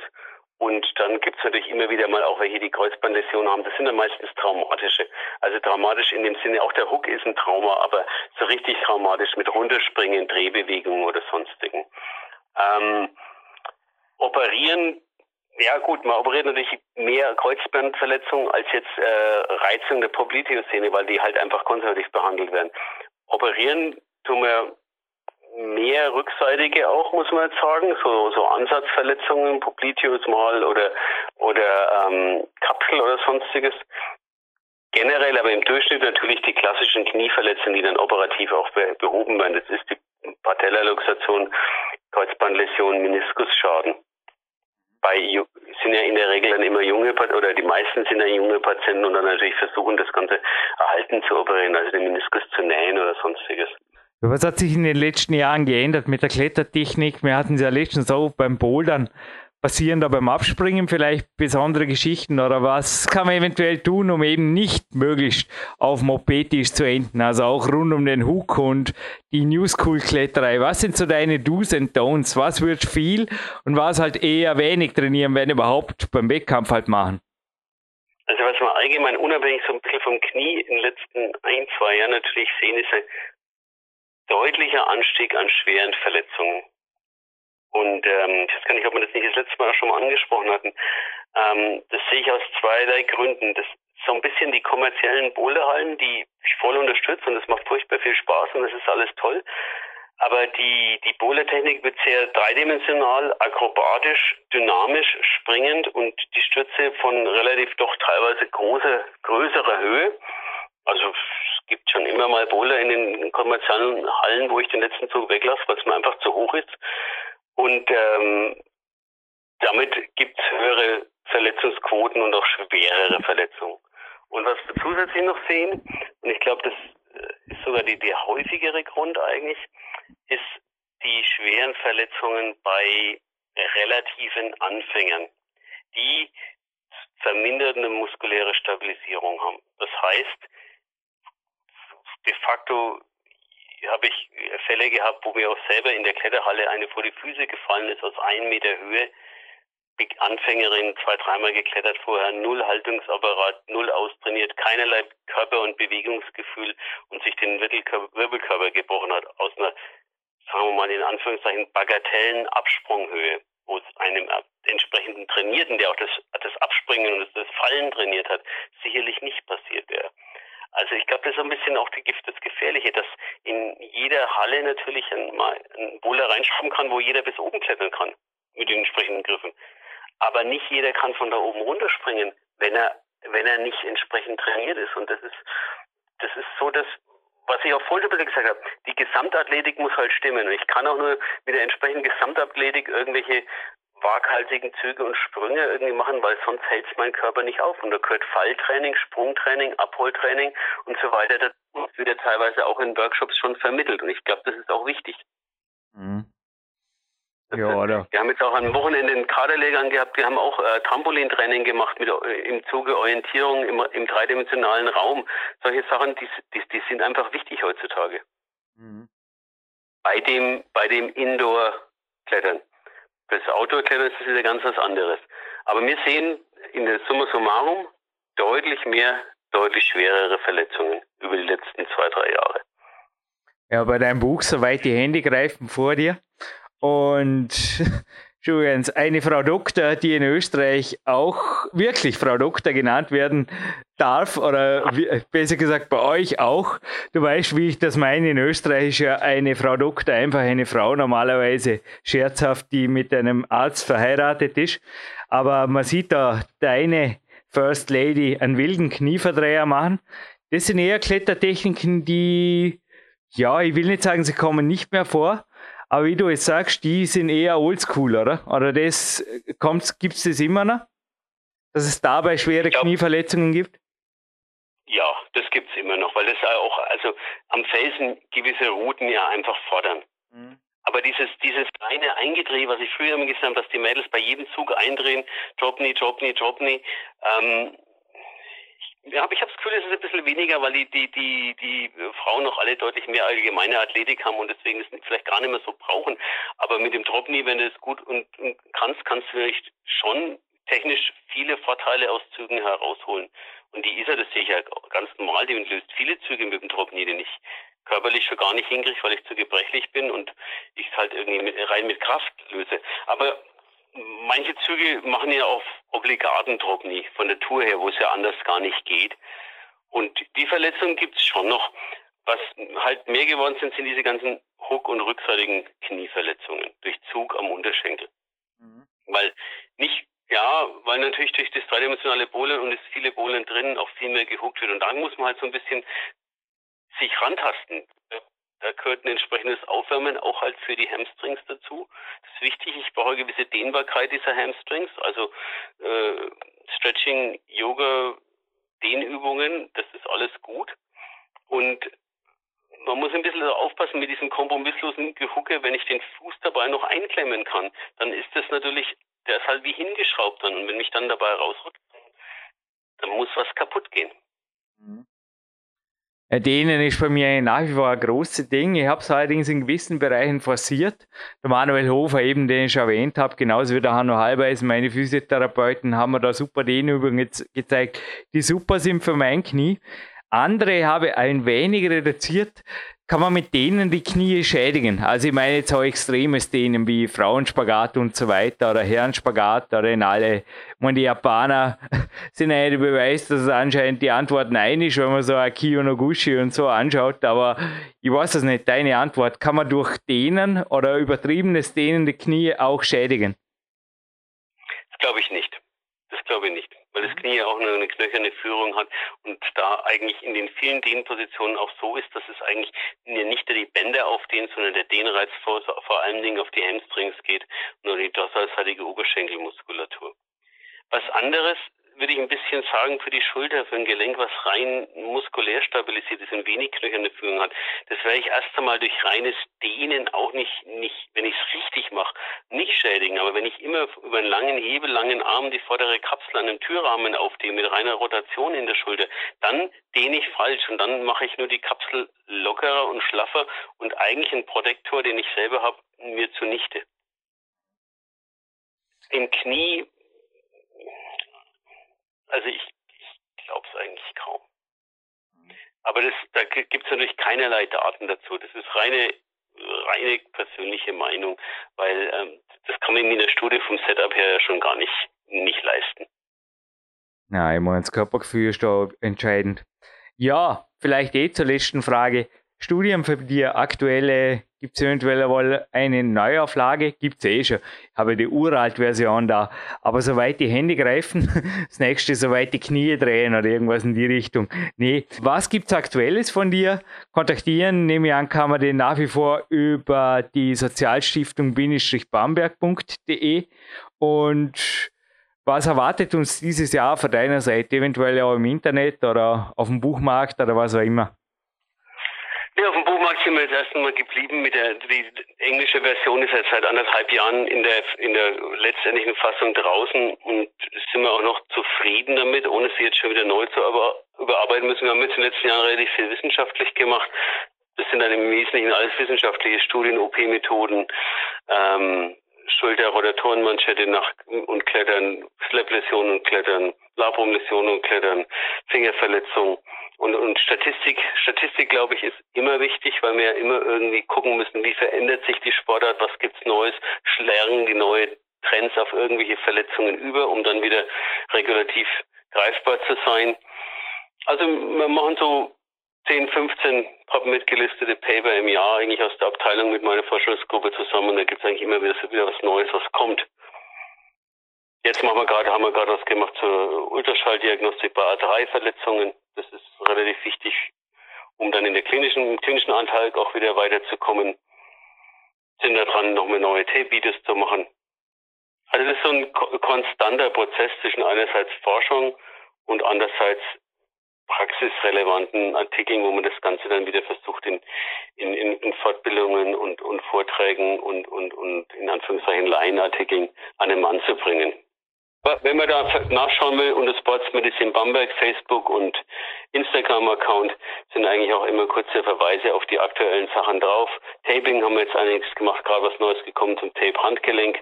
und dann gibt es natürlich immer wieder mal auch welche, die Kreuzbandläsionen haben. Das sind dann meistens traumatische. Also traumatisch in dem Sinne, auch der Hook ist ein Trauma, aber so richtig traumatisch mit Runterspringen, Drehbewegungen oder sonstigen. Ähm, operieren, ja gut, man operiert natürlich mehr Kreuzbandverletzungen als jetzt äh, Reizung der Popliteus-Szene, weil die halt einfach konservativ behandelt werden. Operieren tun wir mehr rückseitige auch, muss man jetzt sagen, so, so Ansatzverletzungen, Popliteus mal oder, oder ähm, Kapsel oder sonstiges. Generell aber im Durchschnitt natürlich die klassischen Knieverletzungen, die dann operativ auch behoben werden. Das ist die Patellaluxation, Kreuzbandläsion, Meniskusschaden. Bei sind ja in der Regel dann immer junge oder die meisten sind ja junge Patienten und dann natürlich versuchen, das Ganze erhalten zu operieren, also den Meniskus zu nähen oder sonstiges. Was hat sich in den letzten Jahren geändert mit der Klettertechnik? Wir hatten es ja letztens auch beim Bouldern. Passieren da beim Abspringen vielleicht besondere Geschichten oder was kann man eventuell tun, um eben nicht möglichst auf Mopedisch zu enden? Also auch rund um den Hook und die New School Kletterei. Was sind so deine Do's and Don'ts? Was wird viel und was halt eher wenig trainieren, wenn überhaupt beim Wettkampf halt machen? Also was man allgemein unabhängig so ein bisschen vom Knie in den letzten ein, zwei Jahren natürlich sehen, ist deutlicher Anstieg an schweren Verletzungen. Und ähm, ich weiß gar nicht, ob wir das nicht das letzte Mal schon mal angesprochen hatten. Ähm, das sehe ich aus zweierlei Gründen. Das so ein bisschen die kommerziellen Boulderhallen, die ich voll unterstütze und das macht furchtbar viel Spaß und das ist alles toll. Aber die, die Bouldertechnik wird sehr dreidimensional, akrobatisch, dynamisch, springend und die Stürze von relativ doch teilweise großer, größerer Höhe. Also gibt schon immer mal Boulder in den kommerziellen Hallen, wo ich den letzten Zug weglasse, weil es mir einfach zu hoch ist. Und ähm, damit gibt es höhere Verletzungsquoten und auch schwerere Verletzungen. Und was wir zusätzlich noch sehen, und ich glaube, das äh, ist sogar die, der häufigere Grund eigentlich, ist die schweren Verletzungen bei relativen Anfängern, die verminderte muskuläre Stabilisierung haben. Das heißt, de facto habe ich Fälle gehabt, wo mir auch selber in der Kletterhalle eine vor die Füße gefallen ist aus einem Meter Höhe. Anfängerin, zwei, dreimal geklettert vorher, null Haltungsapparat, null austrainiert, keinerlei Körper- und Bewegungsgefühl und sich den Wirbelkörper gebrochen hat aus einer, sagen wir mal in Anführungszeichen, bagatellen Absprunghöhe, wo es einem entsprechenden Trainierten, der auch das, das Abspringen und das Fallen trainiert hat, sicherlich nicht passiert wäre. Also ich glaube, das ist ein bisschen auch die Gift das Gefährliche, dass in jeder Halle natürlich ein, mal ein Boulder reinschrauben kann, wo jeder bis oben klettern kann mit den entsprechenden Griffen. Aber nicht jeder kann von da oben runterspringen, wenn er wenn er nicht entsprechend trainiert ist. Und das ist das ist so, dass was ich vorhin schon gesagt habe, die Gesamtathletik muss halt stimmen. Ich kann auch nur mit der entsprechenden Gesamtathletik irgendwelche waghalsigen Züge und Sprünge irgendwie machen, weil sonst hält es mein Körper nicht auf. Und da gehört Falltraining, Sprungtraining, Abholtraining und so weiter. Das wird ja teilweise auch in Workshops schon vermittelt. Und ich glaube, das ist auch wichtig. Mhm. Ja, oder? Wir haben jetzt auch am Wochenende einen Kaderlegern gehabt, die haben auch äh, Trampolintraining gemacht mit, äh, im Zuge Orientierung im, im dreidimensionalen Raum. Solche Sachen, die, die, die sind einfach wichtig heutzutage. Mhm. Bei dem, bei dem Indoor-Klettern. Das Outdoor-Klettern ist wieder ganz was anderes. Aber wir sehen in der Summa summarum deutlich mehr, deutlich schwerere Verletzungen über die letzten zwei, drei Jahre. Ja, bei deinem Buch, soweit die Hände greifen vor dir. Und Übrigens, eine Frau Doktor, die in Österreich auch wirklich Frau Doktor genannt werden darf, oder besser gesagt bei euch auch. Du weißt, wie ich das meine. In Österreich ist ja eine Frau Doktor einfach eine Frau, normalerweise scherzhaft, die mit einem Arzt verheiratet ist. Aber man sieht da deine First Lady einen wilden Knieverdreher machen. Das sind eher Klettertechniken, die, ja, ich will nicht sagen, sie kommen nicht mehr vor, aber wie du jetzt sagst, die sind eher oldschool, oder? Oder das gibt es das immer noch? Dass es dabei schwere glaub, Knieverletzungen gibt? das gibt's immer noch, weil das auch also am Felsen gewisse Routen ja einfach fordern. Mhm. Aber dieses, dieses kleine Eingedreh, was ich früher immer gesagt habe, dass die Mädels bei jedem Zug eindrehen, drop nie, drop nie, drop nie, ähm, ja, aber ich habe das Gefühl, es ist ein bisschen weniger, weil die, die, die, die Frauen noch alle deutlich mehr allgemeine Athletik haben und deswegen es vielleicht gar nicht mehr so brauchen. Aber mit dem Dropney, wenn du es gut und, und kannst, kannst du vielleicht schon technisch viele Vorteile aus Zügen herausholen. Und die Isa, das sehe ich ja ganz normal, die löst viele Züge mit dem Dropney, den ich körperlich schon gar nicht hinkriege, weil ich zu gebrechlich bin und ich es halt irgendwie rein mit Kraft löse. Aber manche Züge machen ja auf obligaten Dropney von der Tour her, wo es ja anders gar nicht geht. Und die Verletzungen gibt es schon noch. Was halt mehr geworden sind, sind diese ganzen Hook- und rückseitigen Knieverletzungen durch Zug am Unterschenkel. Mhm. Weil nicht, ja, weil natürlich durch das dreidimensionale Bohlen und das viele Bohlen drin auch viel mehr gehuckt wird. Und da muss man halt so ein bisschen sich rantasten. Da gehört ein entsprechendes Aufwärmen auch halt für die Hamstrings dazu. Das ist wichtig. Ich brauche eine gewisse Dehnbarkeit dieser Hamstrings, also äh, Stretching, Yoga, Dehnübungen, das ist alles gut. Und man muss ein bisschen aufpassen mit diesem kompromisslosen Gehucke, wenn ich den Fuß dabei noch einklemmen kann, dann ist das natürlich, der ist halt wie hingeschraubt dann. Und wenn mich dann dabei rausrückt, dann muss was kaputt gehen. Mhm. Denen ist bei mir nach wie vor ein großes Ding. Ich habe es allerdings in gewissen Bereichen forciert. Der Manuel Hofer, eben, den ich erwähnt habe, genauso wie der Hanno Halbeisen, meine Physiotherapeuten, haben mir da super Dehnübungen gezeigt, die super sind für mein Knie. Andere habe ein wenig reduziert, kann man mit denen die Knie schädigen. Also ich meine jetzt auch extremes Dehnen wie Frauenspagat und so weiter oder Herrenspagat oder in alle. Und die Japaner sind eigentlich der Beweis, dass es anscheinend die Antwort nein ist, wenn man so Akio Noguchi und so anschaut. Aber ich weiß es nicht, deine Antwort. Kann man durch Dehnen oder übertriebenes Dehnen die Knie auch schädigen? Das glaube ich nicht. Das glaube ich nicht weil das mhm. Knie ja auch eine, eine knöcherne Führung hat und da eigentlich in den vielen Dehnpositionen auch so ist, dass es eigentlich nicht nur die Bänder aufdehnt, sondern der Dehnreiz vor, vor allen Dingen auf die Hamstrings geht, nur die dorsalseitige Oberschenkelmuskulatur. Was anderes würde ich ein bisschen sagen, für die Schulter, für ein Gelenk, was rein muskulär stabilisiert ist und wenig knöcherne Führung hat, das werde ich erst einmal durch reines Dehnen auch nicht, nicht wenn ich es richtig mache, nicht schädigen. Aber wenn ich immer über einen langen Hebel, langen Arm die vordere Kapsel an einem Türrahmen aufdehne mit reiner Rotation in der Schulter, dann dehne ich falsch und dann mache ich nur die Kapsel lockerer und schlaffer und eigentlich ein Protektor, den ich selber habe, mir zunichte. Im Knie also ich, ich glaube es eigentlich kaum. Aber das, da gibt es natürlich keinerlei Daten dazu. Das ist reine, reine persönliche Meinung, weil ähm, das kann man in der Studie vom Setup her schon gar nicht, nicht leisten. Ja, ich meine, das Körpergefühl ist da entscheidend. Ja, vielleicht eh zur letzten Frage. Studien für die aktuelle, gibt es eventuell einmal eine Neuauflage? Gibt es eh schon. Ich habe die uralt Version da. Aber soweit die Hände greifen, das nächste, soweit die Knie drehen oder irgendwas in die Richtung. Nee, was gibt es Aktuelles von dir? Kontaktieren, nehme ich an, kann man den nach wie vor über die Sozialstiftung-bamberg.de und was erwartet uns dieses Jahr von deiner Seite, eventuell auch im Internet oder auf dem Buchmarkt oder was auch immer? Ja, auf dem Buchmarkt sind wir jetzt erst einmal geblieben. Mit der, die englische Version ist jetzt seit anderthalb Jahren in der, in der letztendlichen Fassung draußen und sind wir auch noch zufrieden damit, ohne sie jetzt schon wieder neu zu überarbeiten müssen. Wir haben jetzt in den letzten Jahren relativ viel wissenschaftlich gemacht. Das sind dann im Wesentlichen alles wissenschaftliche Studien, OP-Methoden, ähm, Schulter-Rotatorenmanschette nach und Klettern, Slap-Läsionen und Klettern, Labrum-Läsionen und Klettern, Fingerverletzungen und, und Statistik, Statistik glaube ich, ist immer wichtig, weil wir ja immer irgendwie gucken müssen, wie verändert sich die Sportart, was gibt's Neues, schlagen die neue Trends auf irgendwelche Verletzungen über, um dann wieder regulativ greifbar zu sein. Also wir machen so 10, 15 mitgelistete Paper im Jahr eigentlich aus der Abteilung mit meiner Forschungsgruppe zusammen und da gibt es eigentlich immer wieder, wieder was Neues, was kommt. Jetzt machen wir gerade, haben wir gerade was gemacht zur Ultraschalldiagnostik bei A3-Verletzungen. Das ist relativ wichtig, um dann in der klinischen, im klinischen Anteil auch wieder weiterzukommen. Sind da dran, nochmal neue Tape-Videos zu machen. Also das ist so ein konstanter Prozess zwischen einerseits Forschung und andererseits praxisrelevanten Artikeln, wo man das Ganze dann wieder versucht in, in, in Fortbildungen und, und Vorträgen und, und, und in Anführungszeichen Laienartikeln an den Mann zu bringen. Wenn man da nachschauen will, unter Sports Medicine Bamberg, Facebook und Instagram-Account sind eigentlich auch immer kurze Verweise auf die aktuellen Sachen drauf. Taping haben wir jetzt einiges gemacht, gerade was Neues gekommen zum Tape-Handgelenk.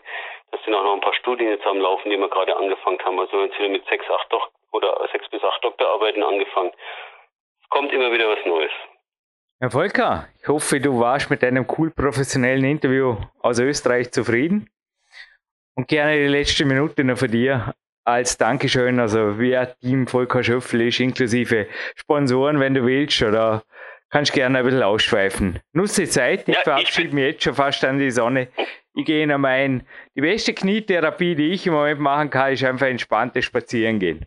Das sind auch noch ein paar Studien jetzt am Laufen, die wir gerade angefangen haben. Also jetzt wieder mit sechs, acht Doch oder sechs bis acht Doktorarbeiten angefangen. Es kommt immer wieder was Neues. Herr Volker, ich hoffe, du warst mit deinem cool professionellen Interview aus Österreich zufrieden. Und gerne die letzte Minute noch von dir als Dankeschön. Also wer Team Volker Schöffel ist, inklusive Sponsoren, wenn du willst, oder kannst gerne ein bisschen ausschweifen. Nutze die Zeit, ich ja, verabschiede mich jetzt schon fast an die Sonne. Ich gehe noch mein, die beste Knietherapie, die ich im Moment machen kann, ist einfach entspanntes Spazierengehen.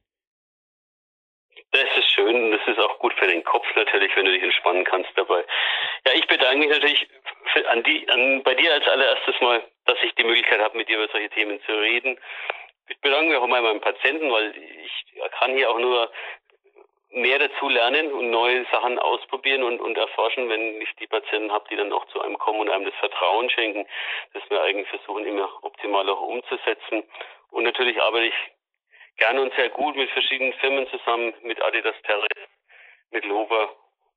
Das ist schön, das ist auch gut für den Kopf natürlich, wenn du dich entspannen kannst dabei. Ja, ich bedanke mich natürlich an die, an, bei dir als allererstes mal dass ich die Möglichkeit habe, mit dir über solche Themen zu reden. Ich bedanke mich auch mal meinen Patienten, weil ich kann hier auch nur mehr dazu lernen und neue Sachen ausprobieren und, und erforschen, wenn ich die Patienten habe, die dann auch zu einem kommen und einem das Vertrauen schenken, das wir eigentlich versuchen immer optimal auch umzusetzen. Und natürlich arbeite ich gerne und sehr gut mit verschiedenen Firmen zusammen, mit Adidas Terre, mit Lover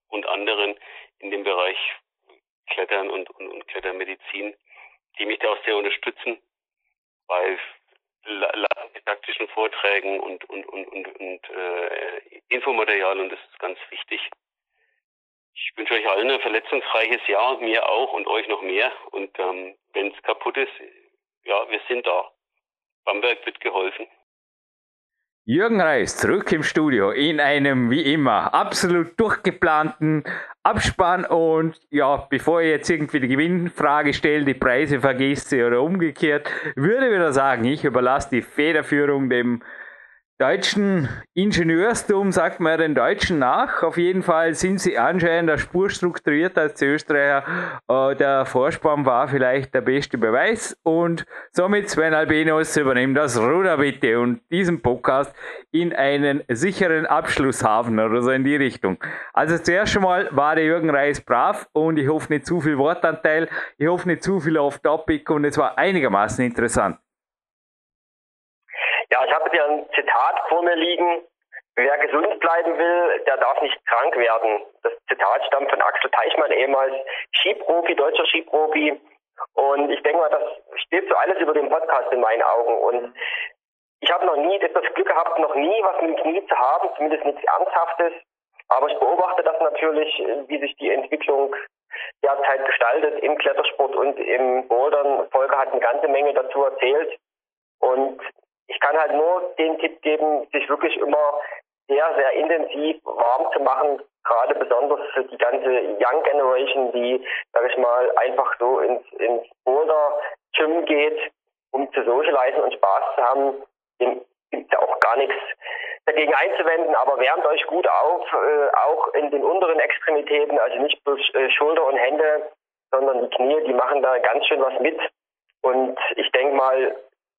und anderen in dem Bereich Klettern und, und, und Klettermedizin die mich da auch sehr unterstützen bei didaktischen Vorträgen und, und, und, und, und äh, Infomaterial und das ist ganz wichtig. Ich wünsche euch allen ein verletzungsreiches Jahr, mir auch und euch noch mehr. Und ähm, wenn es kaputt ist, ja, wir sind da. Bamberg wird geholfen. Jürgen Reis zurück im Studio in einem wie immer absolut durchgeplanten Abspann. Und ja, bevor ich jetzt irgendwie die Gewinnfrage stelle, die Preise vergesse oder umgekehrt, würde ich wieder sagen, ich überlasse die Federführung dem deutschen Ingenieurstum, sagt man den Deutschen nach. Auf jeden Fall sind sie anscheinend eine Spur strukturierter als die Österreicher. Äh, der Vorspann war vielleicht der beste Beweis und somit Sven Albenos übernimmt das Ruder bitte und diesen Podcast in einen sicheren Abschluss haben oder so in die Richtung. Also zuerst schon mal war der Jürgen Reis brav und ich hoffe nicht zu viel Wortanteil, ich hoffe nicht zu viel off-topic und es war einigermaßen interessant. Ja, ich habe hier ein Zitat vor mir liegen. Wer gesund bleiben will, der darf nicht krank werden. Das Zitat stammt von Axel Teichmann, ehemals Skiprofi, deutscher Skiprofi. Und ich denke mal, das steht so alles über den Podcast in meinen Augen. Und ich habe noch nie das Glück gehabt, noch nie was mit dem Knie zu haben, zumindest nichts Ernsthaftes. Aber ich beobachte das natürlich, wie sich die Entwicklung derzeit gestaltet im Klettersport und im Bouldern. Volker hat eine ganze Menge dazu erzählt. Und ich kann halt nur den Tipp geben, sich wirklich immer sehr, sehr intensiv warm zu machen, gerade besonders für die ganze Young Generation, die, sag ich mal, einfach so ins, ins Boulder Gym geht, um zu socialisen und Spaß zu haben. Dem gibt ja auch gar nichts dagegen einzuwenden, aber wärmt euch gut auf, äh, auch in den unteren Extremitäten, also nicht bloß äh, Schulter und Hände, sondern die Knie, die machen da ganz schön was mit. Und ich denke mal,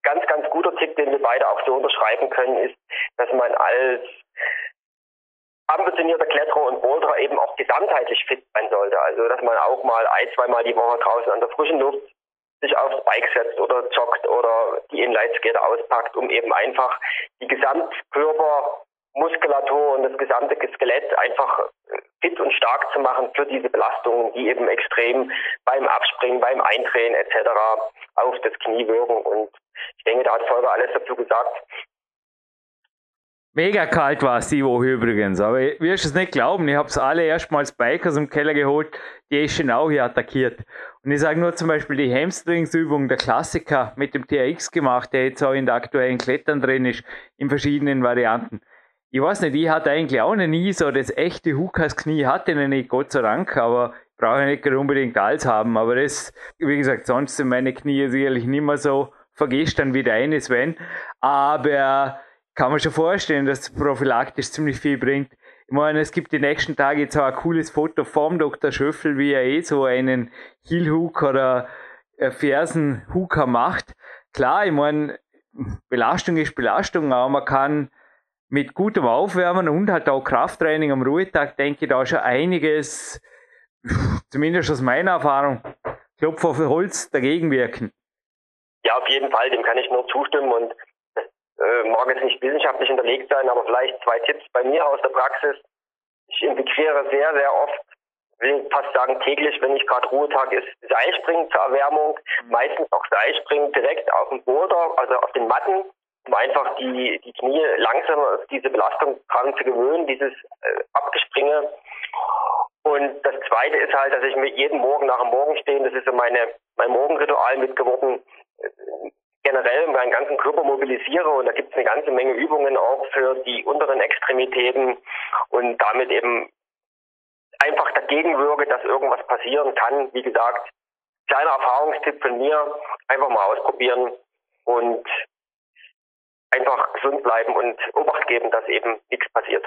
ganz, ganz guter Tipp, den wir beide auch so unterschreiben können, ist, dass man als ambitionierter Kletterer und Boulderer eben auch gesamtheitlich fit sein sollte. Also, dass man auch mal ein, zweimal die Woche draußen an der frischen Luft sich aufs Bike setzt oder joggt oder die Inline-Skater auspackt, um eben einfach die Gesamtkörpermuskulatur und das gesamte Skelett einfach fit und stark zu machen für diese Belastungen, die eben extrem beim Abspringen, beim Eindrehen etc. auf das Knie wirken. Und ich denke, da hat Volker alles dazu gesagt. Mega kalt war es die Woche übrigens, aber ich wirst es nicht glauben, ich habe es alle erstmals Bikers im Keller geholt, die ist schon auch hier attackiert. Und ich sage nur zum Beispiel die Hamstringsübung, der Klassiker mit dem TRX gemacht, der jetzt auch in der aktuellen Klettern drin ist, in verschiedenen Varianten ich weiß nicht, ich hatte eigentlich auch noch nie so das echte Hukas-Knie, hatte ich nicht, Gott sei Dank, aber brauche ich nicht unbedingt alles haben. Aber das, wie gesagt, sonst sind meine Knie sicherlich nicht mehr so vergestern wie deine, Sven. Aber kann man schon vorstellen, dass prophylaktisch ziemlich viel bringt. Ich meine, es gibt die nächsten Tage jetzt auch ein cooles Foto vom Dr. Schöffel, wie er eh so einen Heel-Hook oder Fersen-Hooker macht. Klar, ich meine, Belastung ist Belastung, aber man kann mit gutem Aufwärmen und halt auch Krafttraining am Ruhetag, denke ich, da schon einiges, zumindest aus meiner Erfahrung, Klopf auf Holz dagegen wirken. Ja, auf jeden Fall, dem kann ich nur zustimmen und äh, mag jetzt nicht wissenschaftlich hinterlegt sein, aber vielleicht zwei Tipps bei mir aus der Praxis. Ich integriere sehr, sehr oft, will fast sagen täglich, wenn ich gerade Ruhetag ist, Seilspringen zur Erwärmung, meistens auch Seilspringen direkt auf dem Boulder, also auf den Matten, um einfach die, die Knie langsam auf diese Belastung dran zu gewöhnen, dieses äh, Abgespringe. Und das Zweite ist halt, dass ich mir jeden Morgen nach dem Morgenstehen, das ist so meine, mein Morgenritual mitgeworden, generell meinen ganzen Körper mobilisiere und da gibt es eine ganze Menge Übungen auch für die unteren Extremitäten und damit eben einfach dagegen wirke, dass irgendwas passieren kann. Wie gesagt, kleiner Erfahrungstipp von mir, einfach mal ausprobieren und einfach gesund bleiben und Obacht geben, dass eben nichts passiert.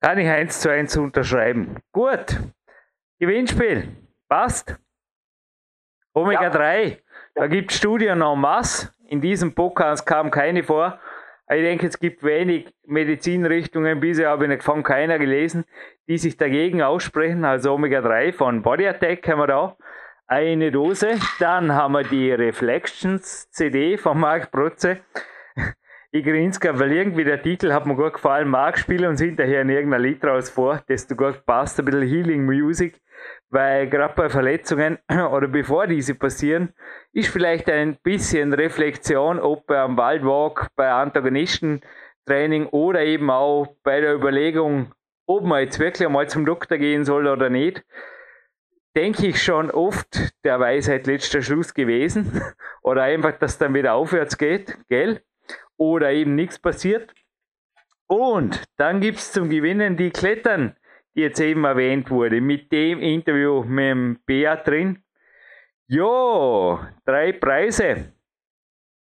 Kann ich eins zu eins unterschreiben. Gut. Gewinnspiel. Passt. Omega ja. 3. Da gibt es Studien en masse. In diesem Podcast kam keine vor. Ich denke, es gibt wenig Medizinrichtungen, bisher habe ich von keiner gelesen, die sich dagegen aussprechen. Also Omega-3 von Body Attack haben wir da. Eine Dose. Dann haben wir die Reflections CD von Marc Protze. Ich grinse weil irgendwie der Titel hat mir gut gefallen. Marc, spiele uns hinterher in irgendein Lied raus vor, das du gut passt, ein bisschen Healing Music weil gerade bei Verletzungen oder bevor diese passieren, ist vielleicht ein bisschen Reflexion, ob bei einem Waldwalk, bei Antagonistentraining oder eben auch bei der Überlegung, ob man jetzt wirklich einmal zum Doktor gehen soll oder nicht, denke ich schon oft der Weisheit letzter Schluss gewesen oder einfach, dass dann wieder aufwärts geht, gell? Oder eben nichts passiert. Und dann gibt es zum Gewinnen die Klettern die jetzt eben erwähnt wurde, mit dem Interview mit dem Bea drin. Jo, drei Preise.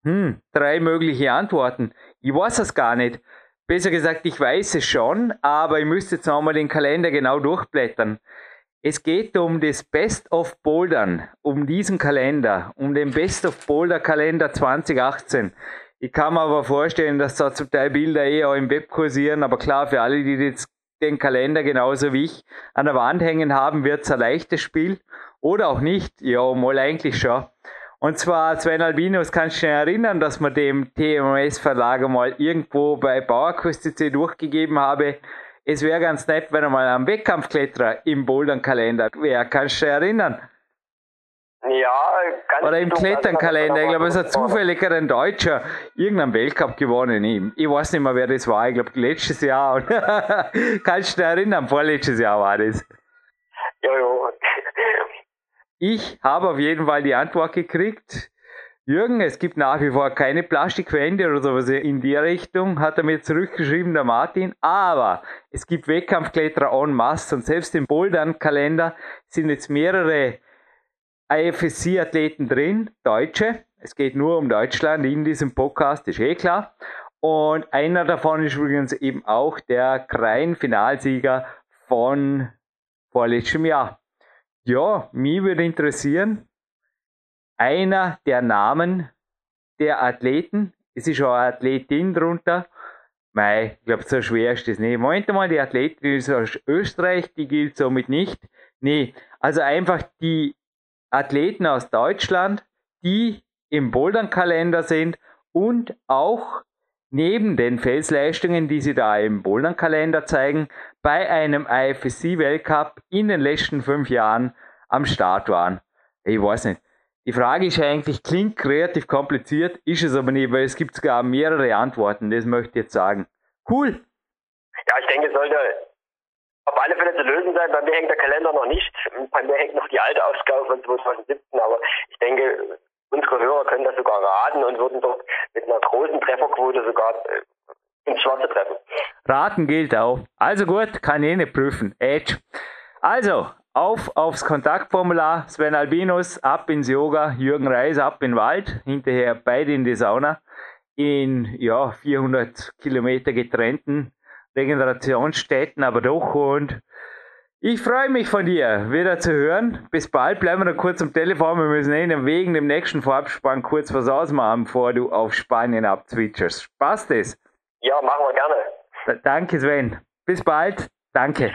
Hm, drei mögliche Antworten. Ich weiß es gar nicht. Besser gesagt, ich weiß es schon, aber ich müsste jetzt nochmal den Kalender genau durchblättern. Es geht um das Best of Bouldern, um diesen Kalender, um den Best of Boulder Kalender 2018. Ich kann mir aber vorstellen, dass da zum Teil Bilder eher im Web kursieren, aber klar, für alle, die jetzt den Kalender genauso wie ich an der Wand hängen haben, wird es ein leichtes Spiel. Oder auch nicht. Ja, mal eigentlich schon. Und zwar, Sven Albinos, kannst du dich erinnern, dass man dem TMS-Verlager mal irgendwo bei Bauerküste durchgegeben habe, es wäre ganz nett, wenn er mal am Wettkampfkletterer im Bouldern-Kalender wäre. Kannst du dich erinnern? Ja, ganz Oder im Kletternkalender, ich glaube, es hat zufällig ein Deutscher irgendeinen Weltcup gewonnen. Ich weiß nicht mehr, wer das war. Ich glaube, letztes Jahr. Kannst du dich erinnern? Vorletztes Jahr war das. Ja, ja. Ich habe auf jeden Fall die Antwort gekriegt. Jürgen, es gibt nach wie vor keine Plastikwände oder sowas in die Richtung, hat er mir zurückgeschrieben, der Martin. Aber es gibt Wettkampfkletterer en masse und selbst im Bouldern-Kalender sind jetzt mehrere IFSC-Athleten drin, Deutsche. Es geht nur um Deutschland in diesem Podcast, ist eh klar. Und einer davon ist übrigens eben auch der Krein-Finalsieger von vorletztem Jahr. Ja, mich würde interessieren, einer der Namen der Athleten, es ist auch eine Athletin drunter, Mei, ich glaube, so schwer ist das nicht. Moment mal, die Athletin ist aus Österreich, die gilt somit nicht. Nee, also einfach die Athleten aus Deutschland, die im Bouldern-Kalender sind und auch neben den Felsleistungen, die sie da im Bouldern-Kalender zeigen, bei einem IFSC-Weltcup in den letzten fünf Jahren am Start waren. Ich weiß nicht. Die Frage ist eigentlich, klingt kreativ kompliziert, ist es aber nicht, weil es gibt sogar mehrere Antworten, das möchte ich jetzt sagen. Cool. Ja, ich denke, es sollte auf alle Fälle zu lösen sein. Bei mir hängt der Kalender noch nicht. Bei mir hängt noch die alte Ausgabe von 2017. Aber ich denke, unsere Hörer können das sogar raten und würden dort mit einer großen Trefferquote sogar äh, ins Schwarze treffen. Raten gilt auch. Also gut, kann nicht prüfen. Edge. Also, auf aufs Kontaktformular. Sven Albinos, ab ins Yoga. Jürgen Reis, ab in den Wald. Hinterher beide in die Sauna. In ja, 400 Kilometer getrennten Regenerationsstätten, aber doch. Und ich freue mich von dir wieder zu hören. Bis bald. Bleiben wir noch kurz am Telefon. Wir müssen eh wegen dem nächsten Vorabspann kurz was ausmachen, bevor du auf Spanien abzwitscherst. Passt das? Ja, machen wir gerne. Danke, Sven. Bis bald. Danke.